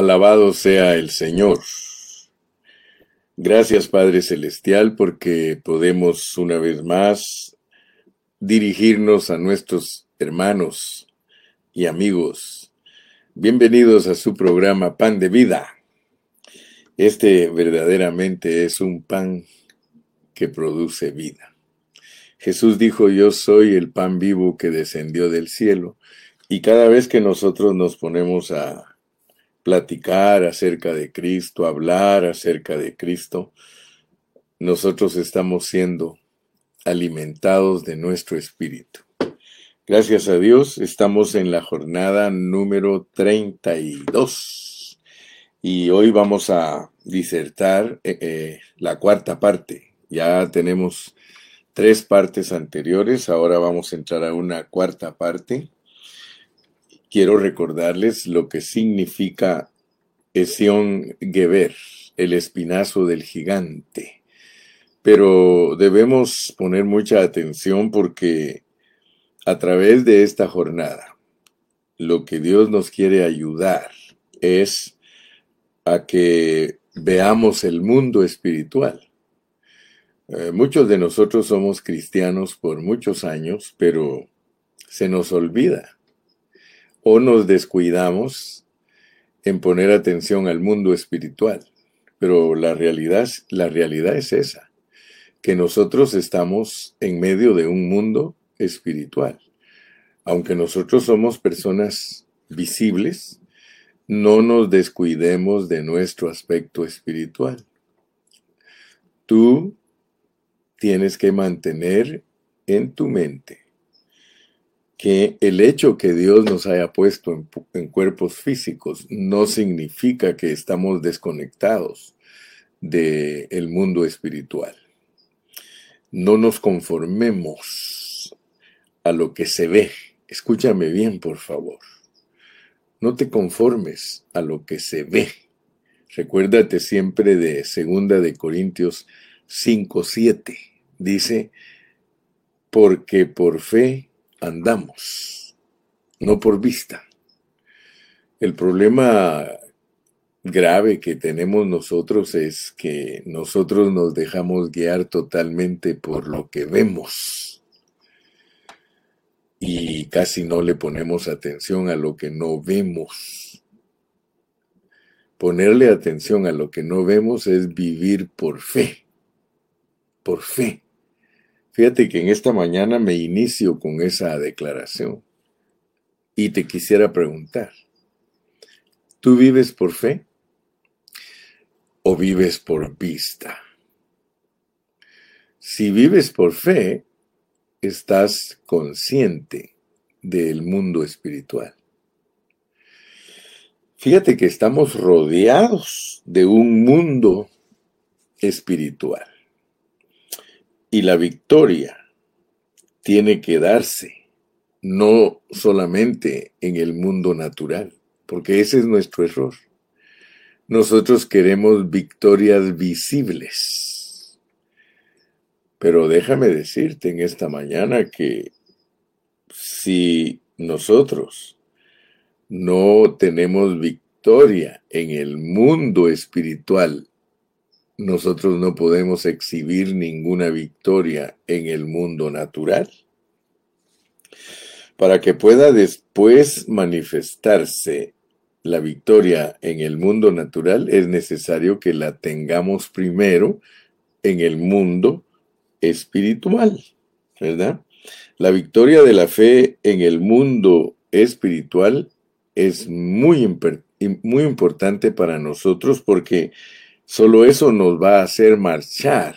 Alabado sea el Señor. Gracias Padre Celestial porque podemos una vez más dirigirnos a nuestros hermanos y amigos. Bienvenidos a su programa Pan de Vida. Este verdaderamente es un pan que produce vida. Jesús dijo, yo soy el pan vivo que descendió del cielo. Y cada vez que nosotros nos ponemos a platicar acerca de Cristo, hablar acerca de Cristo, nosotros estamos siendo alimentados de nuestro espíritu. Gracias a Dios, estamos en la jornada número 32 y hoy vamos a disertar eh, eh, la cuarta parte. Ya tenemos tres partes anteriores, ahora vamos a entrar a una cuarta parte quiero recordarles lo que significa Esión Geber, el espinazo del gigante. Pero debemos poner mucha atención porque a través de esta jornada, lo que Dios nos quiere ayudar es a que veamos el mundo espiritual. Eh, muchos de nosotros somos cristianos por muchos años, pero se nos olvida o nos descuidamos en poner atención al mundo espiritual. Pero la realidad, la realidad es esa, que nosotros estamos en medio de un mundo espiritual. Aunque nosotros somos personas visibles, no nos descuidemos de nuestro aspecto espiritual. Tú tienes que mantener en tu mente que el hecho que Dios nos haya puesto en, cuerpos físicos no significa que estamos desconectados del mundo espiritual. No nos conformemos a lo que se ve. Escúchame bien, por favor. No te conformes a lo que se ve. Recuérdate siempre de segunda de Corintios 5:7. Dice, porque por fe andamos, no por vista. El problema grave que tenemos nosotros es que nosotros nos dejamos guiar totalmente por lo que vemos y casi no le ponemos atención a lo que no vemos. Ponerle atención a lo que no vemos es vivir por fe, por fe. Fíjate que en esta mañana me inicio con esa declaración y te quisiera preguntar, ¿tú vives por fe o vives por vista? Si vives por fe, estás consciente del mundo espiritual. Fíjate que estamos rodeados de un mundo espiritual. Y la victoria tiene que darse no solamente en el mundo natural, porque ese es nuestro error. Nosotros queremos victorias visibles. Pero déjame decirte en esta mañana que si nosotros no tenemos victoria en el mundo espiritual nosotros no podemos exhibir ninguna victoria en el mundo natural. Para que pueda después manifestarse la victoria en el mundo natural, es necesario que la tengamos primero en el mundo espiritual, ¿verdad? La victoria de la fe en el mundo espiritual es muy, muy importante para nosotros porque Solo eso nos va a hacer marchar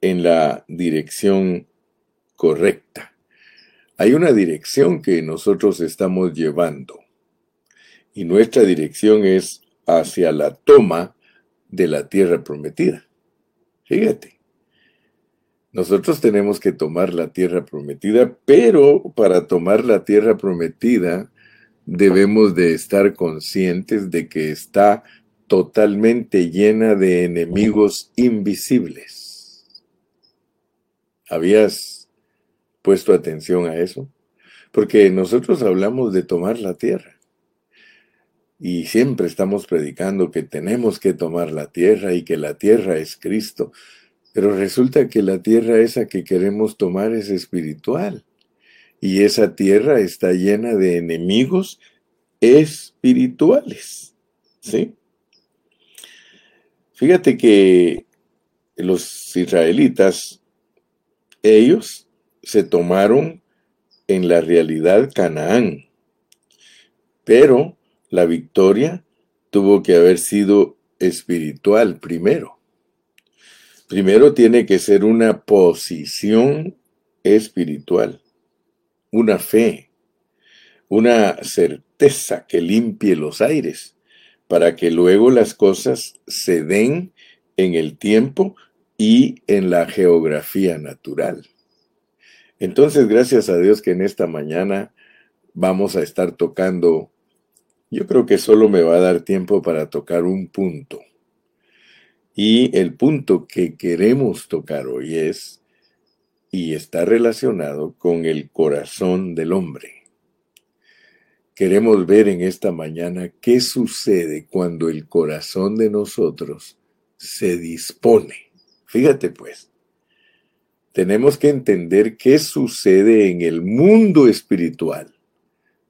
en la dirección correcta. Hay una dirección que nosotros estamos llevando y nuestra dirección es hacia la toma de la tierra prometida. Fíjate, nosotros tenemos que tomar la tierra prometida, pero para tomar la tierra prometida debemos de estar conscientes de que está totalmente llena de enemigos invisibles. ¿Habías puesto atención a eso? Porque nosotros hablamos de tomar la tierra. y siempre estamos predicando que tenemos que tomar la tierra y que la tierra es Cristo, pero resulta que la tierra esa que queremos tomar es espiritual y esa tierra está llena de enemigos espirituales. ¿Sí? Fíjate que los israelitas, ellos se tomaron en la realidad Canaán, pero la victoria tuvo que haber sido espiritual primero. Primero tiene que ser una posición espiritual una fe, una certeza que limpie los aires, para que luego las cosas se den en el tiempo y en la geografía natural. Entonces, gracias a Dios que en esta mañana vamos a estar tocando, yo creo que solo me va a dar tiempo para tocar un punto. Y el punto que queremos tocar hoy es y está relacionado con el corazón del hombre. Queremos ver en esta mañana qué sucede cuando el corazón de nosotros se dispone. Fíjate pues, tenemos que entender qué sucede en el mundo espiritual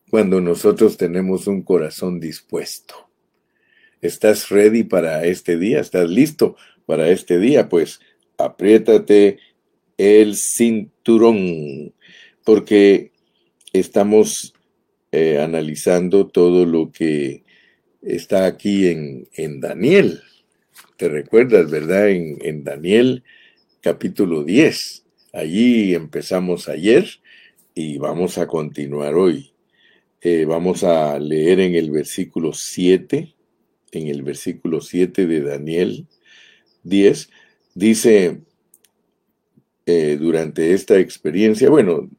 cuando nosotros tenemos un corazón dispuesto. ¿Estás ready para este día? ¿Estás listo para este día? Pues apriétate el cinturón, porque estamos eh, analizando todo lo que está aquí en, en Daniel. ¿Te recuerdas, verdad? En, en, Daniel capítulo 10. Allí empezamos ayer y vamos a continuar hoy. Eh, vamos a leer en el versículo 7, en el versículo 7 de Daniel 10, dice, eh, durante esta experiencia. Bueno,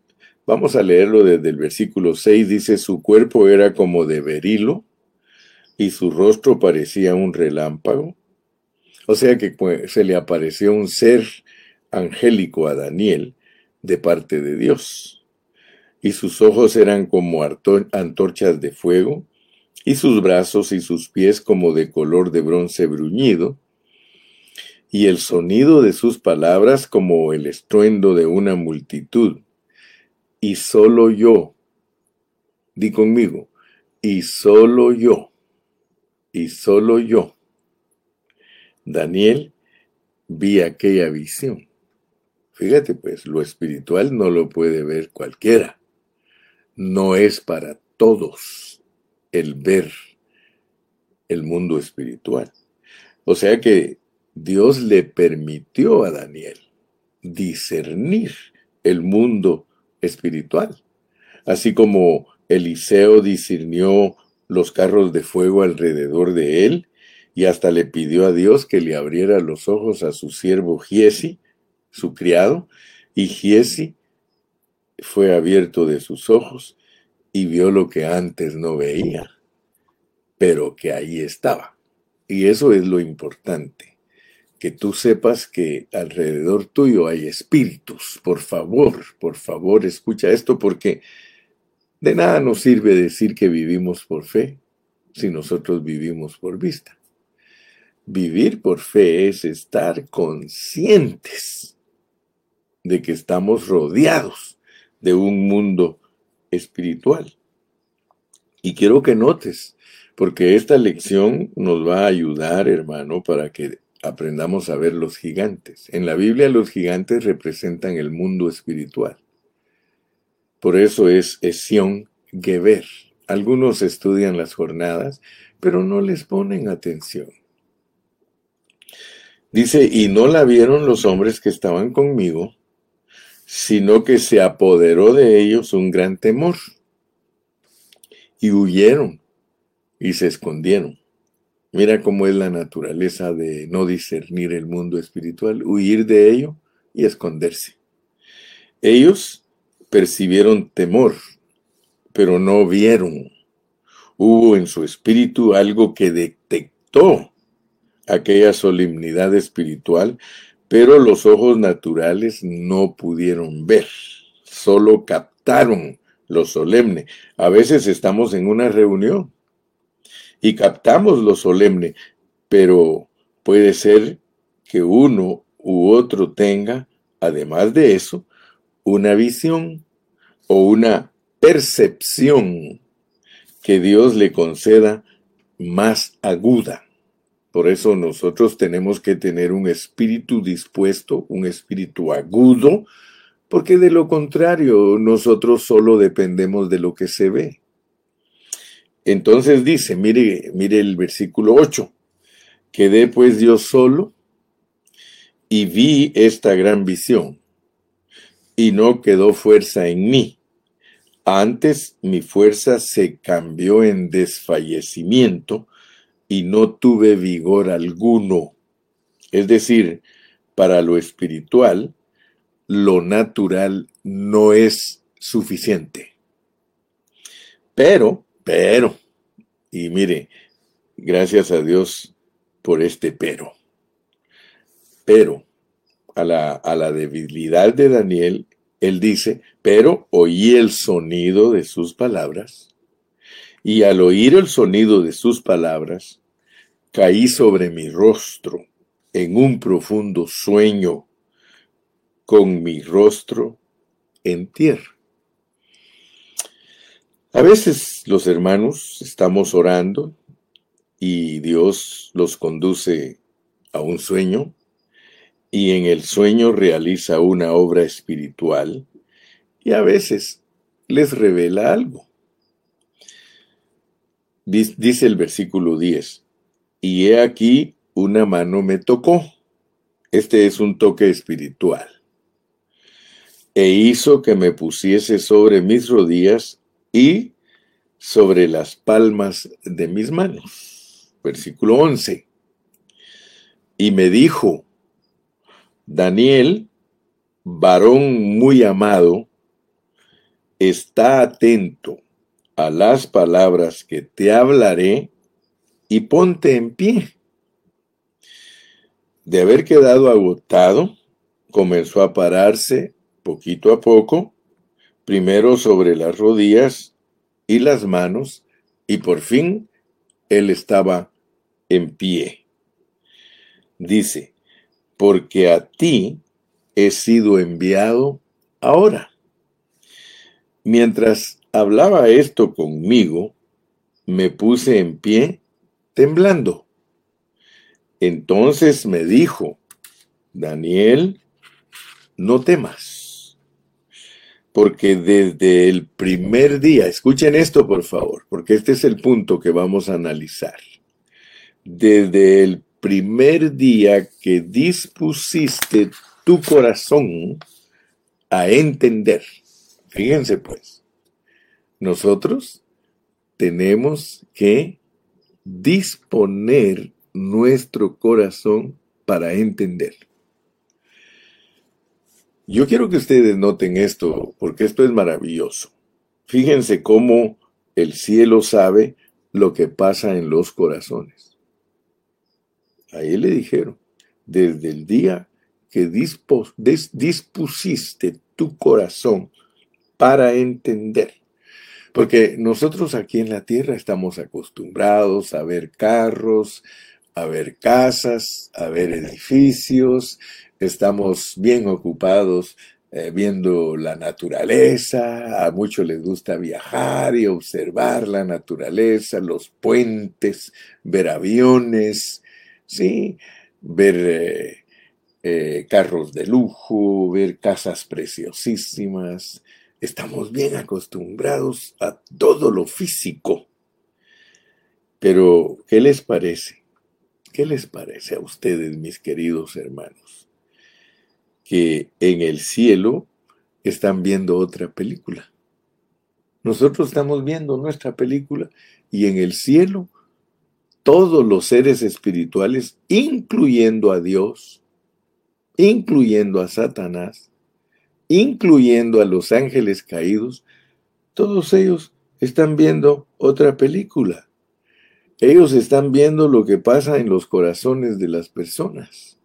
vamos a leerlo desde el versículo 6. Dice, su cuerpo era como de berilo y su rostro parecía un relámpago. O sea que pues, se le apareció un ser angélico a Daniel de parte de Dios. Y sus ojos eran como antorchas de fuego, y sus brazos y sus pies como de color de bronce bruñido, y el sonido de sus palabras como el estruendo de una multitud. Y solo yo, di conmigo, y solo yo, y solo yo, Daniel, vi aquella visión. Fíjate pues, lo espiritual no lo puede ver cualquiera. No es para todos el ver el mundo espiritual. O sea que Dios le permitió a Daniel discernir el mundo espiritual, así como Eliseo discernió los carros de fuego alrededor de él y hasta le pidió a Dios que le abriera los ojos a su siervo Giesi, su criado, y Giesi fue abierto de sus ojos y vio lo que antes no veía, pero que ahí estaba. Y eso es lo importante que tú sepas que alrededor tuyo hay espíritus. Por favor, por favor, escucha esto porque de nada nos sirve decir que vivimos por fe si nosotros vivimos por vista. Vivir por fe es estar conscientes de que estamos rodeados de un mundo espiritual. Y quiero que notes, porque esta lección nos va a ayudar, hermano, para que aprendamos a ver los gigantes. En la Biblia los gigantes representan el mundo espiritual. Por eso es Esión Geber. Algunos estudian las jornadas, pero no les ponen atención. Dice, y no la vieron los hombres que estaban conmigo, sino que se apoderó de ellos un gran temor, y huyeron y se escondieron. Mira cómo es la naturaleza de no discernir el mundo espiritual, huir de ello y esconderse. Ellos percibieron temor, pero no vieron. Hubo en su espíritu algo que detectó aquella solemnidad espiritual, pero los ojos naturales no pudieron ver, solo captaron lo solemne. A veces estamos en una reunión y captamos lo solemne, pero puede ser que uno u otro tenga, además de eso, una visión o una percepción que Dios le conceda más aguda. Por eso nosotros tenemos que tener un espíritu dispuesto, un espíritu agudo, porque de lo contrario nosotros solo dependemos de lo que se ve. Entonces dice, mire, mire el versículo 8, quedé pues yo solo y vi esta gran visión, y no quedó fuerza en mí. Antes mi fuerza se cambió en desfallecimiento y no tuve vigor alguno. Es decir, para lo espiritual, lo natural no es suficiente. Pero, pero, y mire, gracias a Dios por este pero. Pero, a la, a la debilidad de Daniel, él dice, pero oí el sonido de sus palabras, y al oír el sonido de sus palabras, caí sobre mi rostro en un profundo sueño con mi rostro en tierra. A veces los hermanos estamos orando y Dios los conduce a un sueño y en el sueño realiza una obra espiritual y a veces les revela algo. Dice el versículo 10, y he aquí una mano me tocó. Este es un toque espiritual e hizo que me pusiese sobre mis rodillas y sobre las palmas de mis manos. Versículo 11. Y me dijo, Daniel, varón muy amado, está atento a las palabras que te hablaré y ponte en pie. De haber quedado agotado, comenzó a pararse poquito a poco, primero sobre las rodillas y las manos, y por fin él estaba en pie. Dice, porque a ti he sido enviado ahora. Mientras hablaba esto conmigo, me puse en pie temblando. Entonces me dijo, Daniel, no temas porque desde el primer día, escuchen esto por favor, porque este es el punto que vamos a analizar. Desde el primer día que dispusiste tu corazón a entender, fíjense pues, nosotros tenemos que disponer nuestro corazón para entender. Yo quiero que ustedes noten esto, porque esto es maravilloso. Fíjense cómo el cielo sabe lo que pasa en los corazones. Ahí le dijeron, desde el día que dispusiste tu corazón para entender. Porque nosotros aquí en la tierra estamos acostumbrados a ver carros, a ver casas, a ver edificios, estamos bien ocupados eh, viendo la naturaleza, a muchos les gusta viajar y observar la naturaleza, los puentes, ver aviones, sí, ver eh, eh, carros de lujo, ver casas preciosísimas. Estamos bien acostumbrados a todo lo físico. Pero, ¿qué les parece? ¿Qué les parece a ustedes, mis queridos hermanos? que en el cielo están viendo otra película. Nosotros estamos viendo nuestra película y en el cielo todos los seres espirituales, incluyendo a Dios, incluyendo a Satanás, incluyendo a los ángeles caídos, todos ellos están viendo otra película. Ellos están viendo lo que pasa en los corazones de las personas.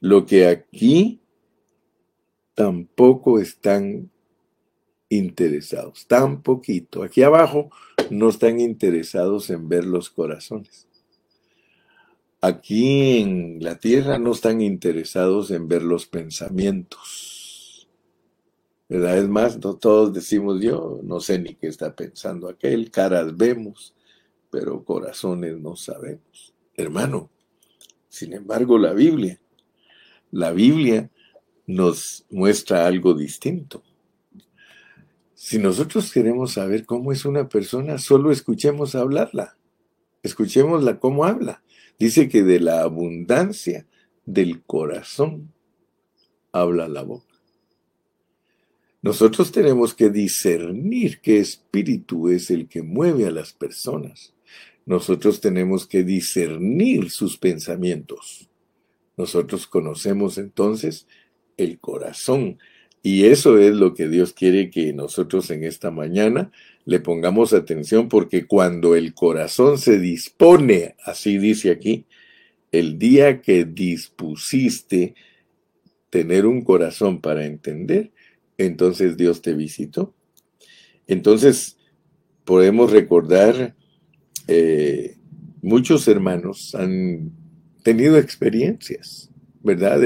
Lo que aquí tampoco están interesados, tan poquito. Aquí abajo no están interesados en ver los corazones. Aquí en la tierra no están interesados en ver los pensamientos. ¿Verdad? Es más, todos decimos yo, no sé ni qué está pensando aquel, caras vemos, pero corazones no sabemos. Hermano, sin embargo, la Biblia, la Biblia nos muestra algo distinto. Si nosotros queremos saber cómo es una persona, solo escuchemos hablarla. Escuchémosla cómo habla. Dice que de la abundancia del corazón habla la boca. Nosotros tenemos que discernir qué espíritu es el que mueve a las personas. Nosotros tenemos que discernir sus pensamientos. Nosotros conocemos entonces el corazón y eso es lo que Dios quiere que nosotros en esta mañana le pongamos atención porque cuando el corazón se dispone, así dice aquí, el día que dispusiste tener un corazón para entender, entonces Dios te visitó. Entonces podemos recordar, eh, muchos hermanos han tenido experiencias, ¿verdad?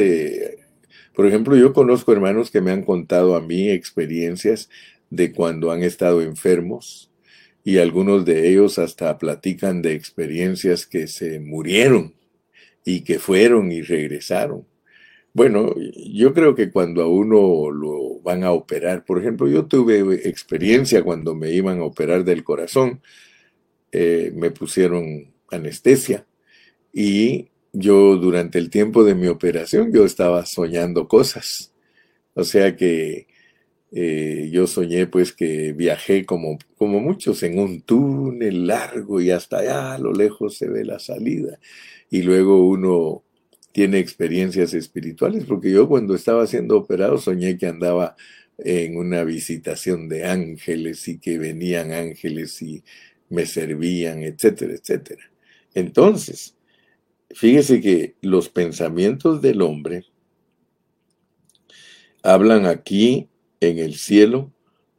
Por ejemplo, yo conozco hermanos que me han contado a mí experiencias de cuando han estado enfermos y algunos de ellos hasta platican de experiencias que se murieron y que fueron y regresaron. Bueno, yo creo que cuando a uno lo van a operar, por ejemplo, yo tuve experiencia cuando me iban a operar del corazón, eh, me pusieron anestesia y yo durante el tiempo de mi operación yo estaba soñando cosas. O sea que eh, yo soñé pues que viajé como, como muchos en un túnel largo y hasta allá a lo lejos se ve la salida. Y luego uno tiene experiencias espirituales, porque yo cuando estaba siendo operado soñé que andaba en una visitación de ángeles y que venían ángeles y me servían, etcétera, etcétera. Entonces, Fíjese que los pensamientos del hombre hablan aquí en el cielo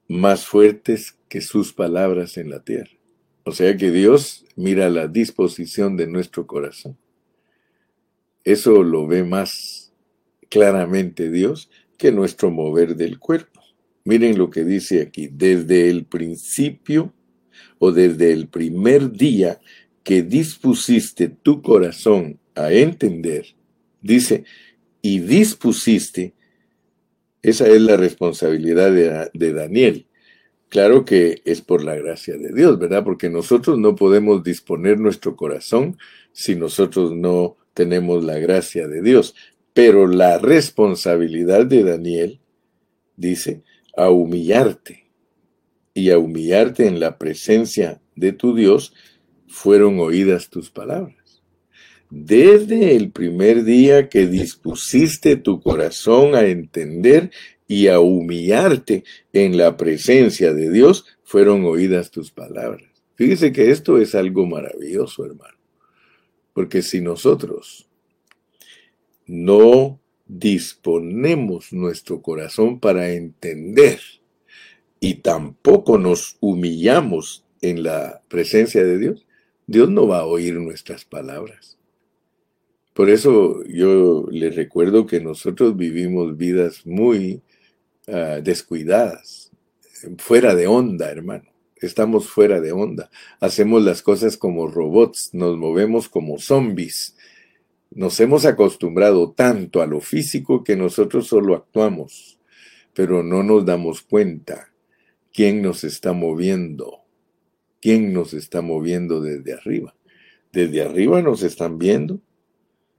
más fuertes que sus palabras en la tierra. O sea que Dios mira la disposición de nuestro corazón. Eso lo ve más claramente Dios que nuestro mover del cuerpo. Miren lo que dice aquí, desde el principio o desde el primer día que dispusiste tu corazón a entender, dice, y dispusiste, esa es la responsabilidad de, Daniel. Claro que es por la gracia de Dios, ¿verdad? Porque nosotros no podemos disponer nuestro corazón si nosotros no tenemos la gracia de Dios. Pero la responsabilidad de Daniel, dice, a humillarte y a humillarte en la presencia de tu Dios fueron oídas tus palabras. Desde el primer día que dispusiste tu corazón a entender y a humillarte en la presencia de Dios, fueron oídas tus palabras. Fíjese que esto es algo maravilloso, hermano. Porque si nosotros no disponemos nuestro corazón para entender y tampoco nos humillamos en la presencia de Dios, Dios no va a oír nuestras palabras. Por eso yo les recuerdo que nosotros vivimos vidas muy ah, descuidadas, fuera de onda, hermano. Estamos fuera de onda. Hacemos las cosas como robots, nos movemos como zombies. Nos hemos acostumbrado tanto a lo físico que nosotros solo actuamos, pero no nos damos cuenta quién nos está moviendo ¿Quién nos está moviendo desde arriba? Desde arriba nos están viendo.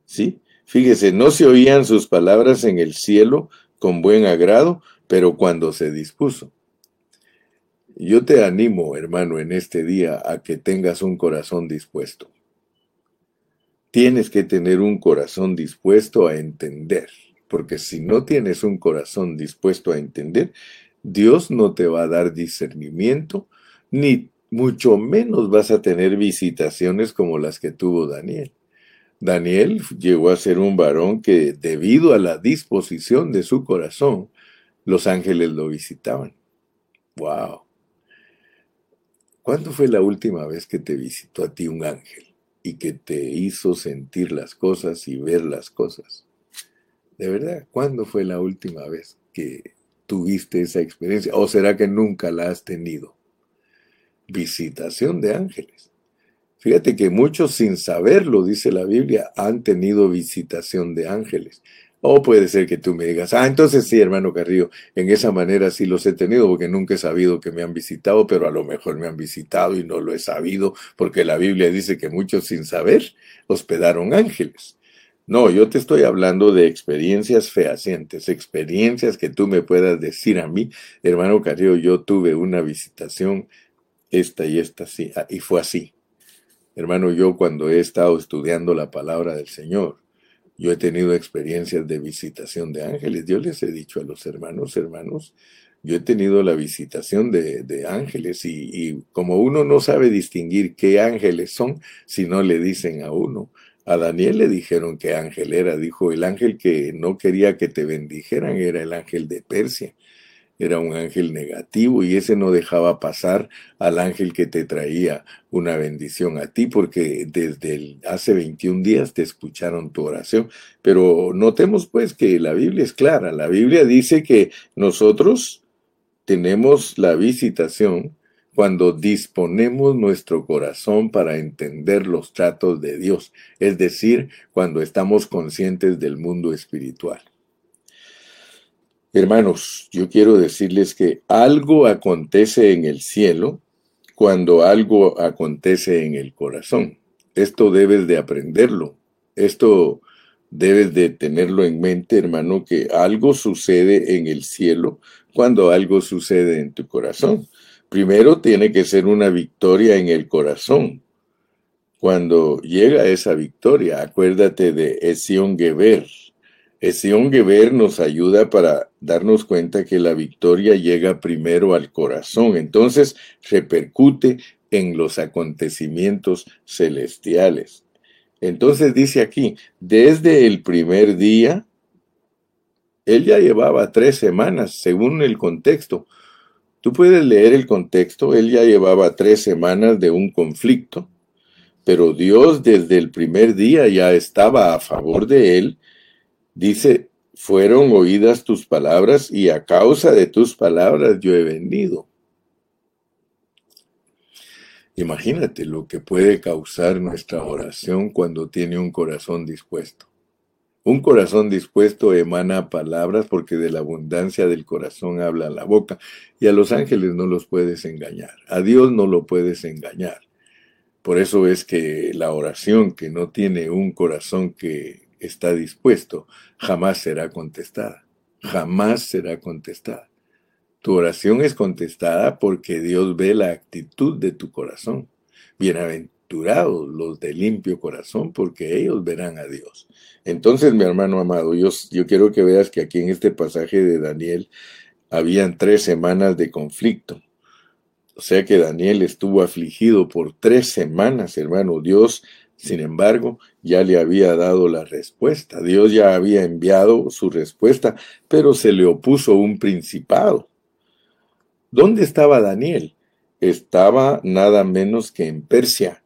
¿Sí? Fíjese, no se oían sus palabras en el cielo con buen agrado, pero cuando se dispuso. Yo te animo, hermano, en este día a que tengas un corazón dispuesto. Tienes que tener un corazón dispuesto a entender, porque si no tienes un corazón dispuesto a entender, Dios no te va a dar discernimiento, ni mucho menos vas a tener visitaciones como las que tuvo Daniel. Daniel llegó a ser un varón que, debido a la disposición de su corazón, los ángeles lo visitaban. Wow. ¿Cuándo fue la última vez que te visitó a ti un ángel y que te hizo sentir las cosas y ver las cosas? De verdad, ¿cuándo fue la última vez que tuviste esa experiencia? ¿O será que nunca la has tenido? Visitación de ángeles. Fíjate que muchos sin saberlo, dice la Biblia, han tenido visitación de ángeles. O puede ser que tú me digas, ah, entonces sí, hermano Carrillo, en esa manera sí los he tenido porque nunca he sabido que me han visitado, pero a lo mejor me han visitado y no lo he sabido porque la Biblia dice que muchos sin saber hospedaron ángeles. No, yo te estoy hablando de experiencias fehacientes, experiencias que tú me puedas decir a mí, hermano Carrillo, yo tuve una visitación, esta y esta, sí, ah, y fue así. Hermano, yo cuando he estado estudiando la palabra del Señor, yo he tenido experiencias de visitación de ángeles. Yo les he dicho a los hermanos, hermanos, yo he tenido la visitación de, ángeles y, y, como uno no sabe distinguir qué ángeles son si no le dicen a uno. A Daniel le dijeron qué ángel era. Dijo, el ángel que no quería que te bendijeran era el ángel de Persia era un ángel negativo y ese no dejaba pasar al ángel que te traía una bendición a ti porque desde hace 21 días te escucharon tu oración. Pero notemos pues que la Biblia es clara. La Biblia dice que nosotros tenemos la visitación cuando disponemos nuestro corazón para entender los tratos de Dios, es decir, cuando estamos conscientes del mundo espiritual. Hermanos, yo quiero decirles que algo acontece en el cielo cuando algo acontece en el corazón. Esto debes de aprenderlo. Esto debes de tenerlo en mente, hermano, que algo sucede en el cielo cuando algo sucede en tu corazón. Primero tiene que ser una victoria en el corazón. Cuando llega esa victoria, acuérdate de Esión Geber, Sion Geber nos ayuda para darnos cuenta que la victoria llega primero al corazón, entonces repercute en los acontecimientos celestiales. Entonces dice aquí, desde el primer día, él ya llevaba tres semanas, según el contexto. Tú puedes leer el contexto, él ya llevaba tres semanas de un conflicto, pero Dios desde el primer día ya estaba a favor de él Dice, fueron oídas tus palabras y a causa de tus palabras yo he venido. Imagínate lo que puede causar nuestra oración cuando tiene un corazón dispuesto. Un corazón dispuesto emana palabras porque de la abundancia del corazón habla la boca y a los ángeles no los puedes engañar, a Dios no lo puedes engañar. Por eso es que la oración que no tiene un corazón que está dispuesto, jamás será contestada. Jamás será contestada. Tu oración es contestada porque Dios ve la actitud de tu corazón. Los de limpio corazón, porque ellos verán a Dios. Entonces, mi hermano amado, yo, yo quiero que veas que aquí en este pasaje de Daniel habían tres semanas de conflicto. O sea que Daniel estuvo afligido por tres semanas, hermano. Dios sin embargo, ya le había dado la respuesta. Dios ya había enviado su respuesta, pero se le opuso un principado. ¿Dónde estaba Daniel? Estaba nada menos que en Persia,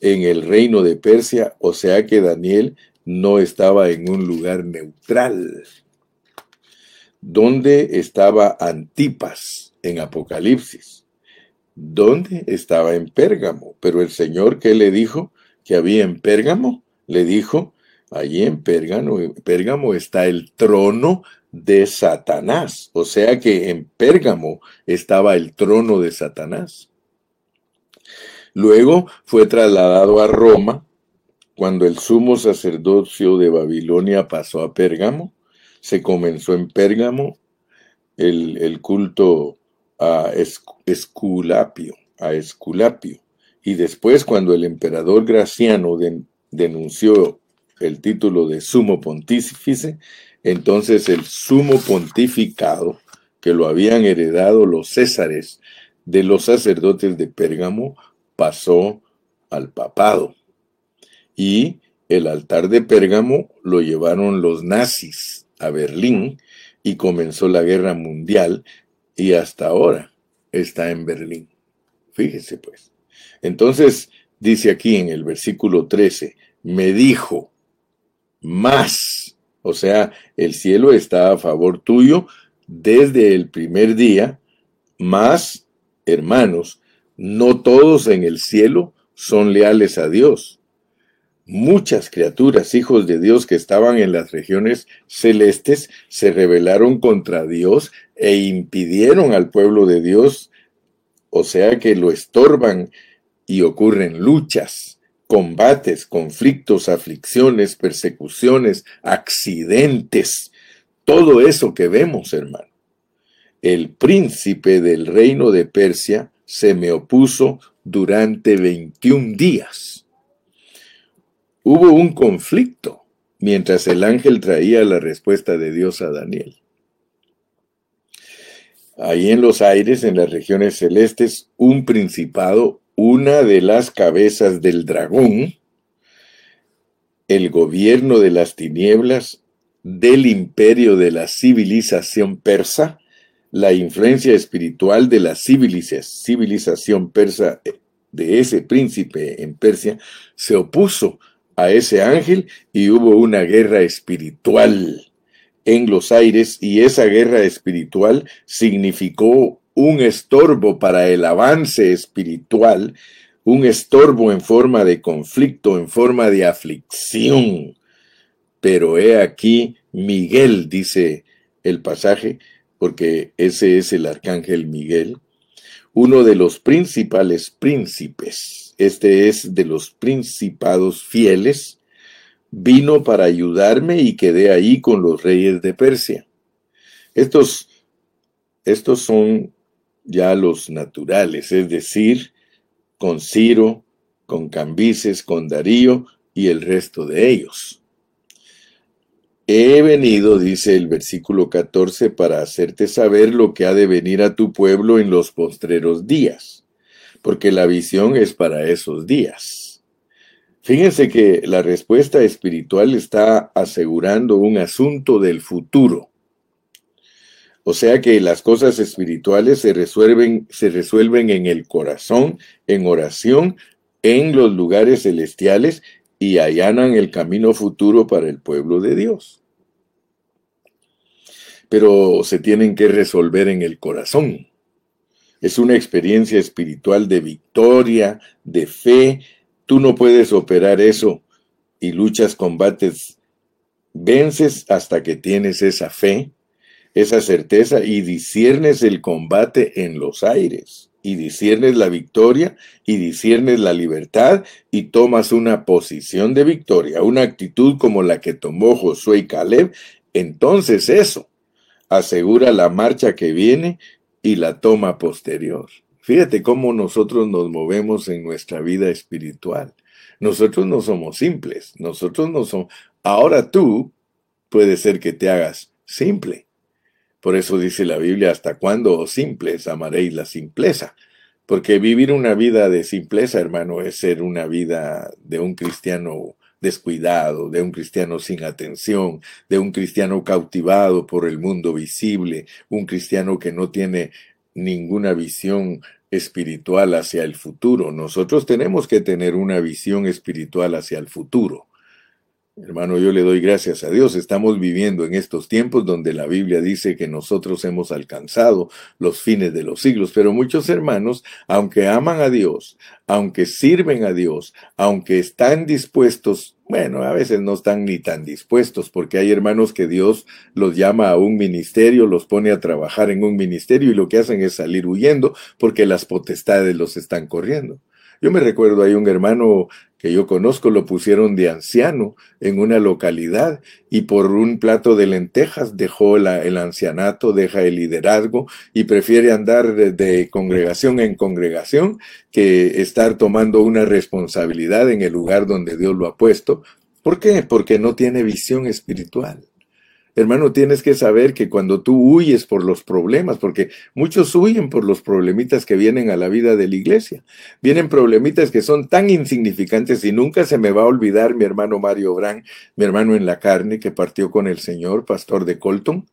en el reino de Persia, o sea que Daniel no estaba en un lugar neutral. ¿Dónde estaba Antipas en Apocalipsis? ¿Dónde estaba en Pérgamo? Pero el Señor, ¿qué le dijo? que había en Pérgamo, le dijo, allí en Pérgamo, Pérgamo está el trono de Satanás. O sea que en Pérgamo estaba el trono de Satanás. Luego fue trasladado a Roma cuando el sumo sacerdocio de Babilonia pasó a Pérgamo. Se comenzó en Pérgamo el, el culto a Esculapio, a Esculapio. Y después, cuando el emperador Graciano denunció el título de sumo pontífice, entonces el sumo pontificado, que lo habían heredado los césares de los sacerdotes de Pérgamo, pasó al papado. Y el altar de Pérgamo lo llevaron los nazis a Berlín y comenzó la guerra mundial y hasta ahora está en Berlín. Fíjese pues. Entonces, dice aquí en el versículo 13, me dijo, más, o sea, el cielo está a favor tuyo desde el primer día, más, hermanos, no todos en el cielo son leales a Dios. Muchas criaturas, hijos de Dios que estaban en las regiones celestes, se rebelaron contra Dios e impidieron al pueblo de Dios, o sea que lo estorban y ocurren luchas, combates, conflictos, aflicciones, persecuciones, accidentes, todo eso que vemos, hermano. El príncipe del reino de Persia se me opuso durante 21 días. Hubo un conflicto mientras el ángel traía la respuesta de Dios a Daniel. Ahí en los aires, en las regiones celestes, un principado, una de las cabezas del dragón, el gobierno de las tinieblas, del imperio de la civilización persa, la influencia espiritual de la civilización persa de ese príncipe en Persia se opuso a ese ángel y hubo una guerra espiritual en los aires y esa guerra espiritual significó un estorbo para el avance espiritual, un estorbo en forma de conflicto, en forma de aflicción. Pero he aquí, Miguel, dice el pasaje, porque ese es el arcángel Miguel, uno de los principales príncipes, este es de los principados fieles, vino para ayudarme y quedé ahí con los reyes de Persia. Estos, estos son ya los naturales, es decir, con Ciro, con Cambises, con Darío y el resto de ellos. He venido, dice el versículo 14, para hacerte saber lo que ha de venir a tu pueblo en los postreros días, porque la visión es para esos días. Fíjense que la respuesta espiritual está asegurando un asunto del futuro. O sea que las cosas espirituales se resuelven, se resuelven en el corazón, en oración, en los lugares celestiales y allanan el camino futuro para el pueblo de Dios pero se tienen que resolver en el corazón. Es una experiencia espiritual de victoria, de fe. Tú no puedes operar eso y luchas, combates, vences hasta que tienes esa fe, esa certeza y disiernes el combate en los aires y disiernes la victoria y disiernes la libertad y tomas una posición de victoria, una actitud como la que tomó Josué y Caleb, entonces eso asegura la marcha que viene y la toma posterior. Fíjate cómo nosotros nos movemos en nuestra vida espiritual. Nosotros no somos simples, nosotros no somos... Ahora tú puede ser que te hagas simple. Por eso dice la Biblia, ¿hasta cuándo, oh simples, amaréis la simpleza? Porque vivir una vida de simpleza, hermano, es ser una vida de un cristiano descuidado, de un cristiano sin atención, de un cristiano cautivado por el mundo visible, un cristiano que no tiene ninguna visión espiritual hacia el futuro. Nosotros tenemos que tener una visión espiritual hacia el futuro. Hermano, yo le doy gracias a Dios. Estamos viviendo en estos tiempos donde la Biblia dice que nosotros hemos alcanzado los fines de los siglos, pero muchos hermanos, aunque aman a Dios, aunque sirven a Dios, aunque están dispuestos, bueno, a veces no están ni tan dispuestos, porque hay hermanos que Dios los llama a un ministerio, los pone a trabajar en un ministerio y lo que hacen es salir huyendo porque las potestades los están corriendo. Yo me recuerdo, hay un hermano que yo conozco, lo pusieron de anciano en una localidad y por un plato de lentejas dejó el ancianato, deja el liderazgo y prefiere andar de, congregación en congregación que estar tomando una responsabilidad en el lugar donde Dios lo ha puesto. ¿Por qué? Porque no tiene visión espiritual. Hermano, tienes que saber que cuando tú huyes por los problemas, porque muchos huyen por los problemitas que vienen a la vida de la iglesia, vienen problemitas que son tan insignificantes y nunca se me va a olvidar mi hermano Mario Brand, mi hermano en la carne que partió con el Señor, pastor de Colton.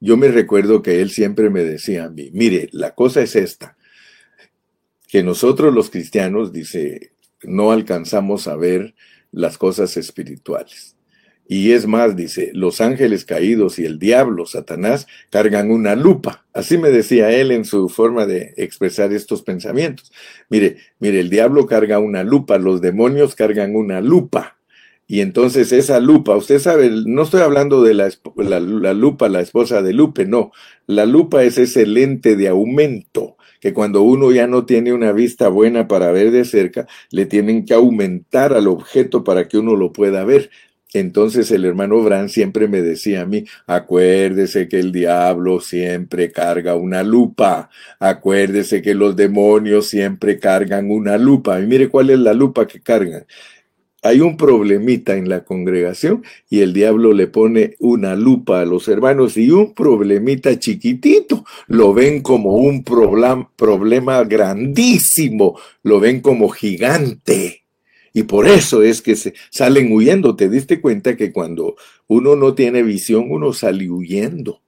yo me recuerdo que él siempre me decía a mí, mire, la cosa es esta, que nosotros los cristianos, dice, no alcanzamos a ver las cosas espirituales. Y es más, dice, los ángeles caídos y el diablo, Satanás, cargan una lupa. Así me decía él en su forma de expresar estos pensamientos. Mire, mire, el diablo carga una lupa, los demonios cargan una lupa. Y entonces esa lupa, usted sabe, no estoy hablando de la, lupa, la esposa de Lupe, no. La lupa es ese lente de aumento que cuando uno ya no tiene una vista buena para ver de cerca, le tienen que aumentar al objeto para que uno lo pueda ver. Entonces el hermano Bran siempre me decía a mí, acuérdese que el diablo siempre carga una lupa, acuérdese que los demonios siempre cargan una lupa. Y mire cuál es la lupa que cargan. Hay un problemita en la congregación y el diablo le pone una lupa a los hermanos y un problemita chiquitito lo ven como un problema grandísimo, lo ven como gigante. Y por eso es que se salen huyendo. Te diste cuenta que cuando uno no tiene visión, uno sale huyendo.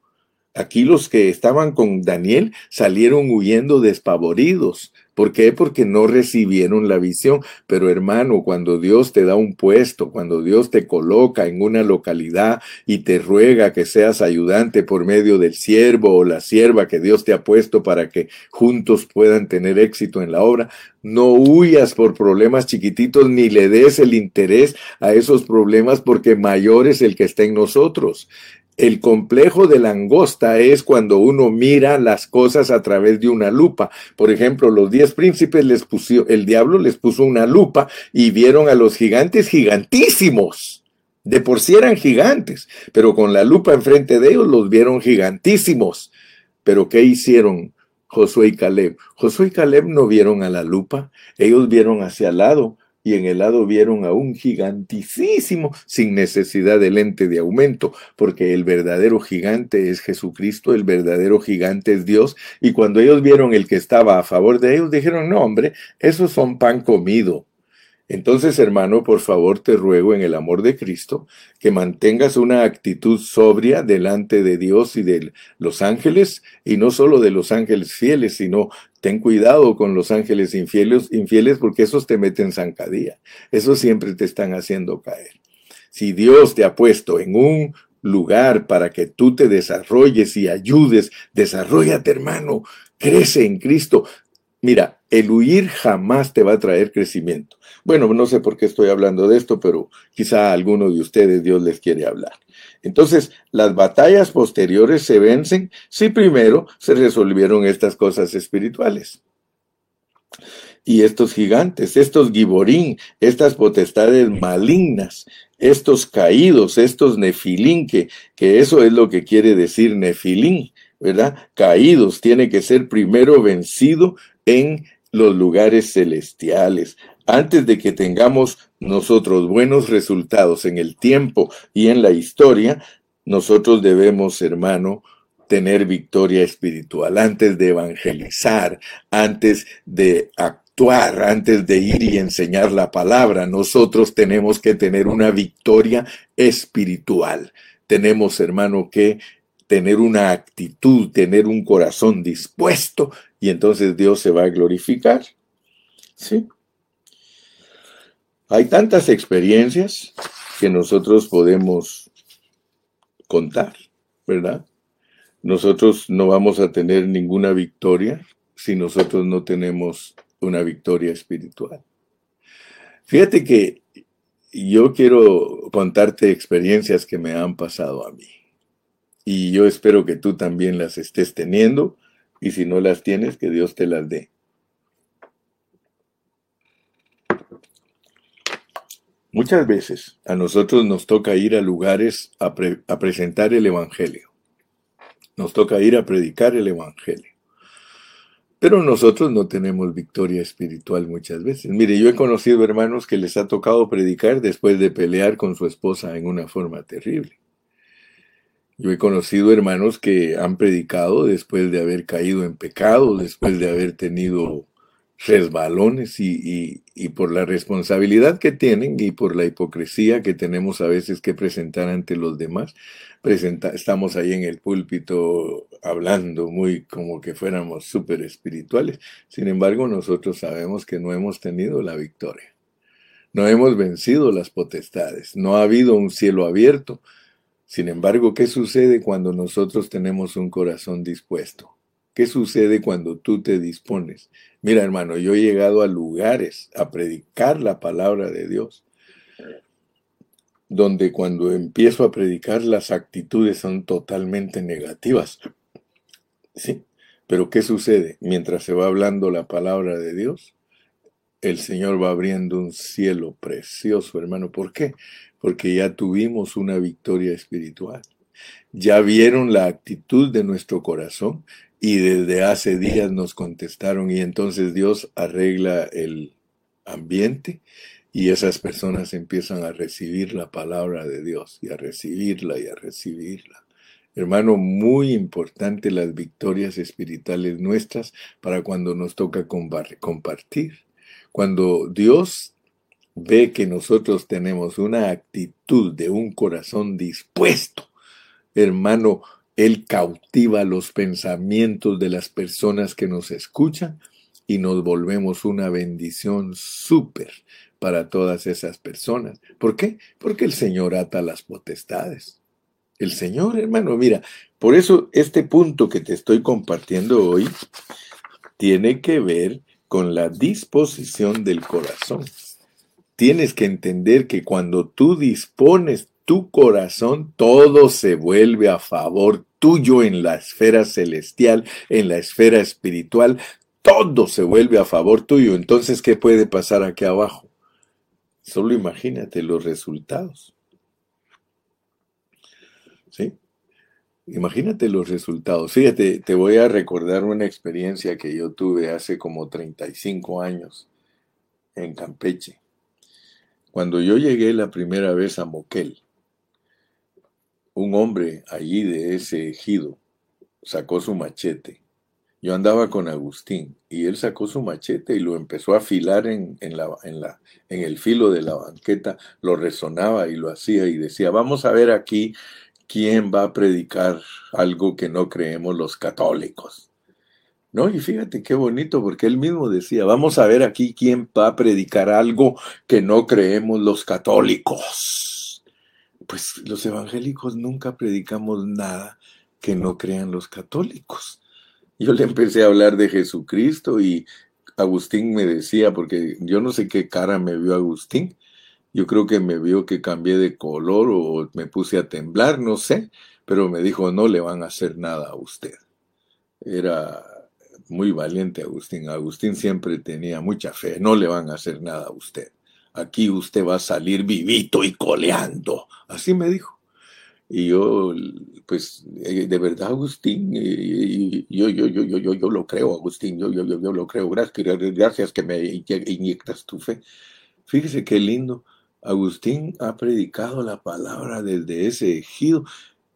Aquí los que estaban con Daniel salieron huyendo despavoridos. ¿Por qué? Porque no recibieron la visión. Pero hermano, cuando Dios te da un puesto, cuando Dios te coloca en una localidad y te ruega que seas ayudante por medio del siervo o la sierva que Dios te ha puesto para que juntos puedan tener éxito en la obra, no huyas por problemas chiquititos ni le des el interés a esos problemas porque mayor es el que está en nosotros. El complejo de langosta es cuando uno mira las cosas a través de una lupa. Por ejemplo, los diez príncipes les puso, el diablo les puso una lupa y vieron a los gigantes gigantísimos. De por sí eran gigantes, pero con la lupa enfrente de ellos los vieron gigantísimos. Pero ¿qué hicieron Josué y Caleb? Josué y Caleb no vieron a la lupa, ellos vieron hacia el lado y en el lado vieron a un gigantísimo sin necesidad de lente de aumento, porque el verdadero gigante es Jesucristo, el verdadero gigante es Dios, y cuando ellos vieron el que estaba a favor de ellos, dijeron, no hombre, esos son pan comido, entonces, hermano, por favor te ruego en el amor de Cristo que mantengas una actitud sobria delante de Dios y de los ángeles, y no solo de los ángeles fieles, sino ten cuidado con los ángeles infieles, infieles porque esos te meten zancadilla, esos siempre te están haciendo caer. Si Dios te ha puesto en un lugar para que tú te desarrolles y ayudes, desarrollate, hermano, crece en Cristo. Mira, el huir jamás te va a traer crecimiento. Bueno, no sé por qué estoy hablando de esto, pero quizá a alguno de ustedes Dios les quiere hablar. Entonces, las batallas posteriores se vencen si primero se resolvieron estas cosas espirituales. Y estos gigantes, estos giborín, estas potestades malignas, estos caídos, estos nefilín, que, que eso es lo que quiere decir nefilín, ¿verdad? Caídos, tiene que ser primero vencido en los lugares celestiales. Antes de que tengamos nosotros buenos resultados en el tiempo y en la historia, nosotros debemos, hermano, tener victoria espiritual, antes de evangelizar, antes de actuar, antes de ir y enseñar la palabra, nosotros tenemos que tener una victoria espiritual. Tenemos, hermano, que tener una actitud, tener un corazón dispuesto y entonces Dios se va a glorificar. ¿Sí? Hay tantas experiencias que nosotros podemos contar, ¿verdad? Nosotros no vamos a tener ninguna victoria si nosotros no tenemos una victoria espiritual. Fíjate que yo quiero contarte experiencias que me han pasado a mí y yo espero que tú también las estés teniendo y si no las tienes, que Dios te las dé. Muchas veces a nosotros nos toca ir a lugares a, presentar el Evangelio. Nos toca ir a predicar el Evangelio. Pero nosotros no tenemos victoria espiritual muchas veces. Mire, yo he conocido hermanos que les ha tocado predicar después de pelear con su esposa en una forma terrible. Yo he conocido hermanos que han predicado después de haber caído en pecado, después de haber tenido resbalones y, por la responsabilidad que tienen y por la hipocresía que tenemos a veces que presentar ante los demás. estamos ahí en el púlpito hablando muy como que fuéramos súper espirituales. Sin embargo, nosotros sabemos que no hemos tenido la victoria. No hemos vencido las potestades. No ha habido un cielo abierto. Sin embargo, ¿qué sucede cuando nosotros tenemos un corazón dispuesto? ¿Qué sucede cuando tú te dispones? Mira, hermano, yo he llegado a lugares a predicar la palabra de Dios, donde cuando empiezo a predicar las actitudes son totalmente negativas. ¿Sí? Pero ¿qué sucede? Mientras se va hablando la palabra de Dios, el Señor va abriendo un cielo precioso, hermano. ¿Por qué? Porque ya tuvimos una victoria espiritual. Ya vieron la actitud de nuestro corazón y desde hace días nos contestaron y entonces Dios arregla el ambiente y esas personas empiezan a recibir la palabra de Dios y a recibirla y a recibirla. Hermano, muy importante las victorias espirituales nuestras para cuando nos toca compartir. Cuando Dios ve que nosotros tenemos una actitud de un corazón dispuesto, hermano, él cautiva los pensamientos de las personas que nos escuchan y nos volvemos una bendición súper para todas esas personas. ¿Por qué? Porque el Señor ata las potestades. El Señor, hermano, mira, por eso este punto que te estoy compartiendo hoy tiene que ver con la disposición del corazón. Tienes que entender que cuando tú dispones tu corazón, todo se vuelve a favor tuyo en la esfera celestial, en la esfera espiritual, todo se vuelve a favor tuyo. Entonces, ¿qué puede pasar aquí abajo? Solo imagínate los resultados. ¿Sí? Imagínate los resultados. Fíjate, te voy a recordar una experiencia que yo tuve hace como 35 años en Campeche. Cuando yo llegué la primera vez a Moquel, un hombre allí de ese ejido sacó su machete. Yo andaba con Agustín y él sacó su machete y lo empezó a afilar en, en el filo de la banqueta, lo resonaba y lo hacía y decía, vamos a ver aquí quién va a predicar algo que no creemos los católicos. No, y fíjate qué bonito, porque él mismo decía, vamos a ver aquí quién va a predicar algo que no creemos los católicos pues los evangélicos nunca predicamos nada que no crean los católicos. Yo le empecé a hablar de Jesucristo y Agustín me decía, porque yo no sé qué cara me vio Agustín, yo creo que me vio que cambié de color o me puse a temblar, no sé, pero me dijo, no le van a hacer nada a usted. Era muy valiente Agustín. Agustín siempre tenía mucha fe, no le van a hacer nada a usted aquí usted va a salir vivito y coleando. Así me dijo. Y yo, pues, eh, de verdad, Agustín, yo, yo, yo, yo, yo, yo lo creo, Agustín, yo, yo, yo, yo lo creo. Gracias, gracias que me inyectas tu fe. Fíjese qué lindo. Agustín ha predicado la palabra desde ese ejido.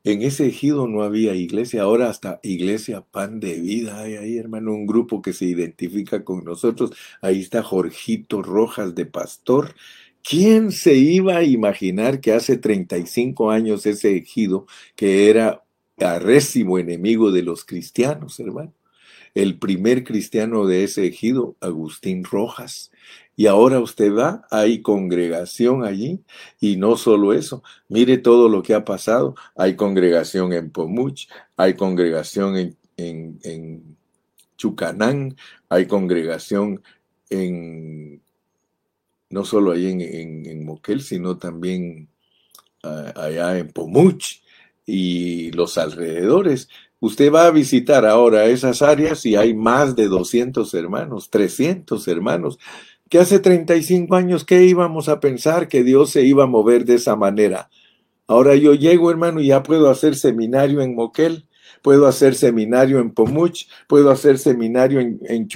En ese ejido no había iglesia, ahora hasta iglesia pan de vida hay ahí, hermano, un grupo que se identifica con nosotros. Ahí está Jorgito Rojas de Pastor. ¿Quién se iba a imaginar que hace 35 años ese ejido, que era arrésimo enemigo de los cristianos, hermano? El primer cristiano de ese ejido, Agustín Rojas, y ahora usted va, hay congregación allí, y no solo eso, mire todo lo que ha pasado. Hay congregación en Pomuch, hay congregación en, en, Chucanán, hay congregación en, no solo ahí en, Moquel, sino también ah, allá en Pomuch y los alrededores. Usted va a visitar ahora esas áreas y hay más de 200 hermanos, 300 hermanos que hace 35 años, ¿qué íbamos a pensar que Dios se iba a mover de esa manera? Ahora yo llego, hermano, y ya puedo hacer seminario en Moquel, puedo hacer seminario en Pomuch, puedo hacer seminario en, en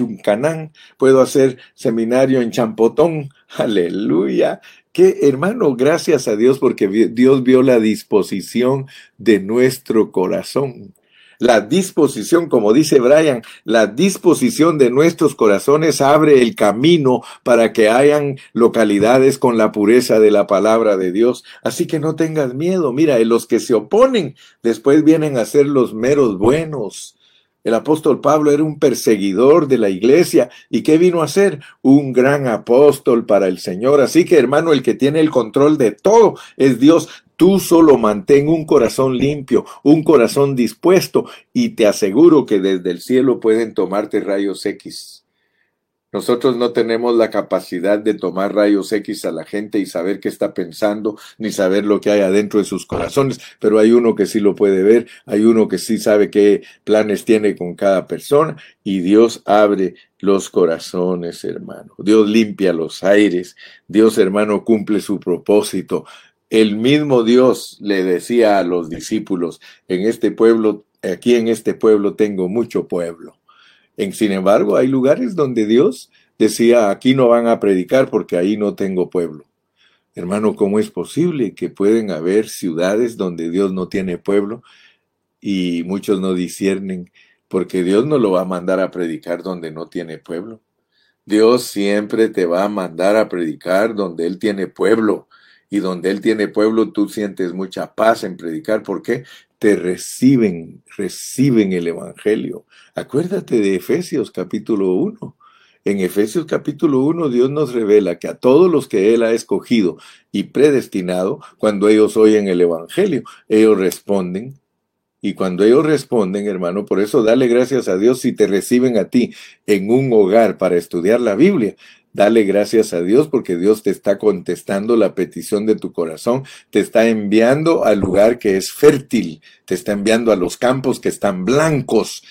puedo hacer seminario en Champotón. Aleluya. Que hermano, gracias a Dios porque Dios vio la disposición de nuestro corazón. La disposición, como dice Brian, la disposición de nuestros corazones abre el camino para que hayan localidades con la pureza de la palabra de Dios. Así que no tengas miedo. Mira, los que se oponen después vienen a ser los meros buenos. El apóstol Pablo era un perseguidor de la iglesia. ¿Y qué vino a ser? Un gran apóstol para el Señor. Así que hermano, el que tiene el control de todo es Dios. Tú solo mantén un corazón limpio, un corazón dispuesto y te aseguro que desde el cielo pueden tomarte rayos X. Nosotros no tenemos la capacidad de tomar rayos X a la gente y saber qué está pensando, ni saber lo que hay adentro de sus corazones, pero hay uno que sí lo puede ver, hay uno que sí sabe qué planes tiene con cada persona y Dios abre los corazones, hermano. Dios limpia los aires, Dios, hermano, cumple su propósito. El mismo Dios le decía a los discípulos, en este pueblo, aquí en este pueblo tengo mucho pueblo en, sin embargo, hay lugares donde Dios decía, aquí no van a predicar porque ahí no tengo pueblo. Hermano, ¿cómo es posible que pueden haber ciudades donde Dios no tiene pueblo y muchos no disciernen? Porque Dios no lo va a mandar a predicar donde no tiene pueblo. Dios siempre te va a mandar a predicar donde Él tiene pueblo. Y donde Él tiene pueblo, tú sientes mucha paz en predicar. ¿Por qué? te reciben, reciben el Evangelio. Acuérdate de Efesios capítulo 1. En Efesios capítulo 1 Dios nos revela que a todos los que Él ha escogido y predestinado, cuando ellos oyen el Evangelio, ellos responden. Y cuando ellos responden, hermano, por eso dale gracias a Dios si te reciben a ti en un hogar para estudiar la Biblia. Dale gracias a Dios porque Dios te está contestando la petición de tu corazón, te está enviando al lugar que es fértil, te está enviando a los campos que están blancos.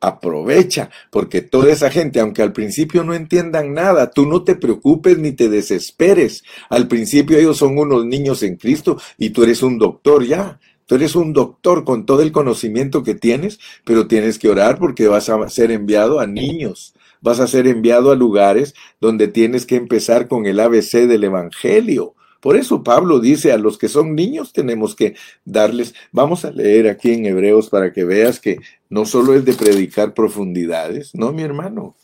Aprovecha, porque toda esa gente, aunque al principio no entiendan nada, tú no te preocupes ni te desesperes. Al principio ellos son unos niños en Cristo y tú eres un doctor ya. Tú eres un doctor con todo el conocimiento que tienes, pero tienes que orar porque vas a ser enviado a niños vas a ser enviado a lugares donde tienes que empezar con el ABC del Evangelio. Por eso Pablo dice a los que son niños tenemos que darles, vamos a leer aquí en Hebreos para que veas que no solo es de predicar profundidades, no mi hermano.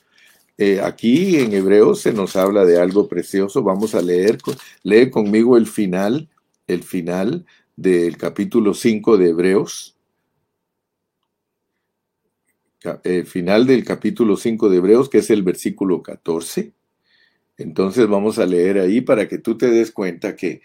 Eh, aquí en Hebreos se nos habla de algo precioso, vamos a leer, lee conmigo el final, el final del capítulo 5 de Hebreos, el final del capítulo 5 de Hebreos, que es el versículo 14. Entonces vamos a leer ahí para que tú te des cuenta que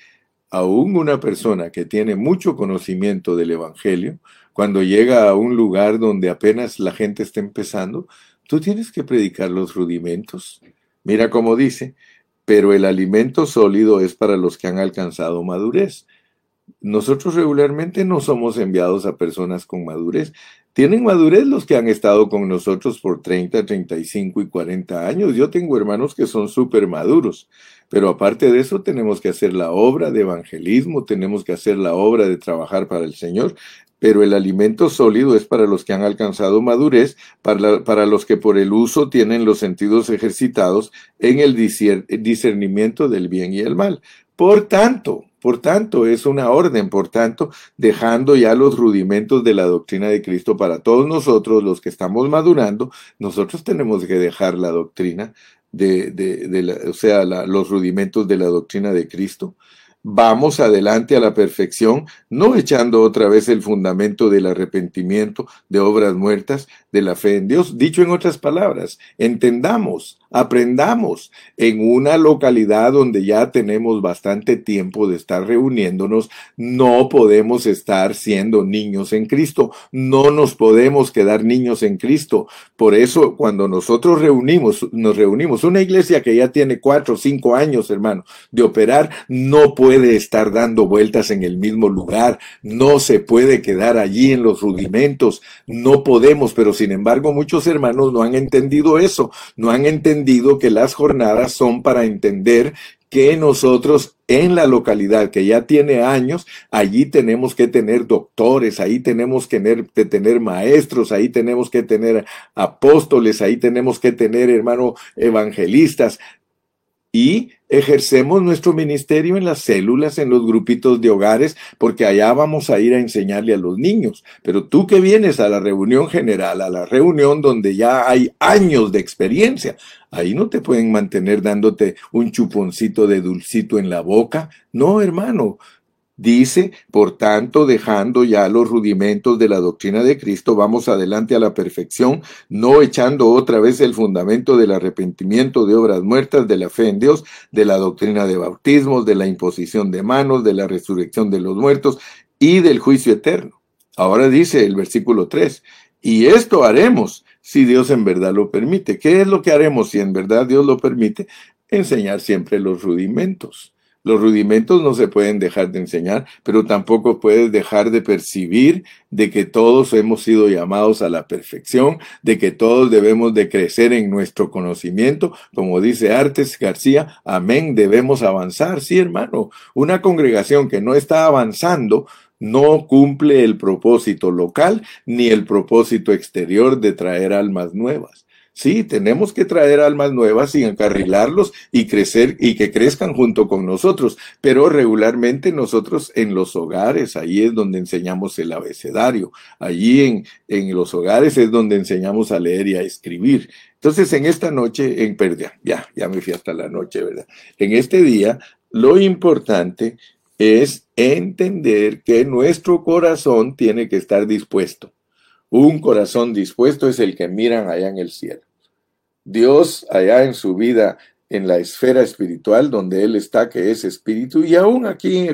aún una persona que tiene mucho conocimiento del Evangelio, cuando llega a un lugar donde apenas la gente está empezando, tú tienes que predicar los rudimentos. Mira cómo dice, pero el alimento sólido es para los que han alcanzado madurez. Nosotros regularmente no somos enviados a personas con madurez, tienen madurez los que han estado con nosotros por 30, 35 y 40 años. Yo tengo hermanos que son súper maduros, pero aparte de eso tenemos que hacer la obra de evangelismo, tenemos que hacer la obra de trabajar para el Señor, pero el alimento sólido es para los que han alcanzado madurez, para, para los que por el uso tienen los sentidos ejercitados en el discernimiento del bien y el mal. Por tanto, por tanto, es una orden, por tanto, dejando ya los rudimentos de la doctrina de Cristo para todos nosotros, los que estamos madurando, nosotros tenemos que dejar la doctrina de, de, o sea, los rudimentos de la doctrina de Cristo. Vamos adelante a la perfección, no echando otra vez el fundamento del arrepentimiento, de obras muertas, de la fe en Dios. Dicho en otras palabras, entendamos, aprendamos en una localidad donde ya tenemos bastante tiempo de estar reuniéndonos, no podemos estar siendo niños en Cristo, no nos podemos quedar niños en Cristo. Por eso cuando nosotros reunimos, nos reunimos, una iglesia que ya tiene cuatro o cinco años, hermano, de operar, no puede estar dando vueltas en el mismo lugar, no se puede quedar allí en los rudimentos, no podemos, pero sin embargo muchos hermanos no han entendido eso, no han entendido que las jornadas son para entender que nosotros en la localidad que ya tiene años, allí tenemos que tener doctores, ahí tenemos que tener, tener maestros, ahí tenemos que tener apóstoles, ahí tenemos que tener, hermano, evangelistas, y ejercemos nuestro ministerio en las células, en los grupitos de hogares, porque allá vamos a ir a enseñarle a los niños. Pero tú que vienes a la reunión general, a la reunión donde ya hay años de experiencia, ahí no te pueden mantener dándote un chuponcito de dulcito en la boca. No, hermano, Dice, por tanto, dejando ya los rudimentos de la doctrina de Cristo, vamos adelante a la perfección, no echando otra vez el fundamento del arrepentimiento de obras muertas, de la fe en Dios, de la doctrina de bautismos, de la imposición de manos, de la resurrección de los muertos y del juicio eterno. Ahora dice el versículo 3, y esto haremos si Dios en verdad lo permite. ¿Qué es lo que haremos si en verdad Dios lo permite? Enseñar siempre los rudimentos. Los rudimentos no se pueden dejar de enseñar, pero tampoco puedes dejar de percibir de que todos hemos sido llamados a la perfección, de que todos debemos de crecer en nuestro conocimiento, como dice Artes García, amén, debemos avanzar. Sí, hermano, una congregación que no está avanzando no cumple el propósito local ni el propósito exterior de traer almas nuevas. Sí, tenemos que traer almas nuevas y encarrilarlos y crecer y que crezcan junto con nosotros, pero regularmente nosotros en los hogares, ahí es donde enseñamos el abecedario, allí en, en los hogares es donde enseñamos a leer y a escribir. Entonces, en esta noche, en pérdida, ya, ya me fui hasta la noche, ¿verdad? En este día, lo importante es entender que nuestro corazón tiene que estar dispuesto. Un corazón dispuesto es el que miran allá en el cielo. Dios allá en su vida, en la esfera espiritual donde Él está, que es espíritu, y aún aquí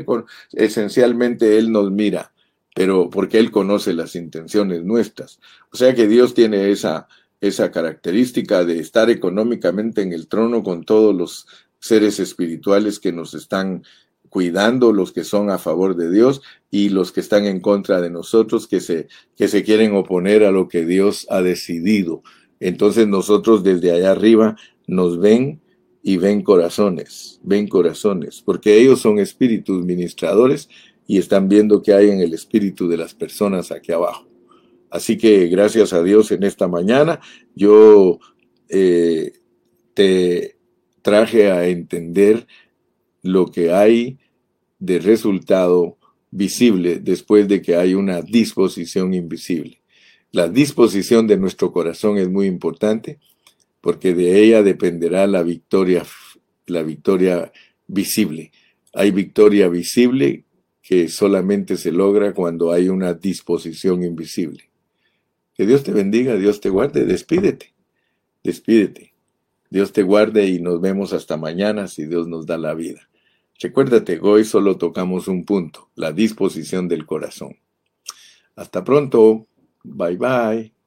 esencialmente Él nos mira, pero porque Él conoce las intenciones nuestras. O sea que Dios tiene esa, esa característica de estar económicamente en el trono con todos los seres espirituales que nos están cuidando los que son a favor de Dios y los que están en contra de nosotros, que se, que se quieren oponer a lo que Dios ha decidido. Entonces nosotros desde allá arriba nos ven y ven corazones, ven corazones, porque ellos son espíritus ministradores y están viendo qué hay en el espíritu de las personas aquí abajo. Así que gracias a Dios en esta mañana yo eh, te traje a entender lo que hay de resultado visible después de que hay una disposición invisible. La disposición de nuestro corazón es muy importante porque de ella dependerá la victoria, la victoria visible. Hay victoria visible que solamente se logra cuando hay una disposición invisible. Que Dios te bendiga, Dios te guarde, despídete, despídete. Dios te guarde y nos vemos hasta mañana si Dios nos da la vida. Recuérdate, hoy solo tocamos un punto, la disposición del corazón. Hasta pronto. Bye bye.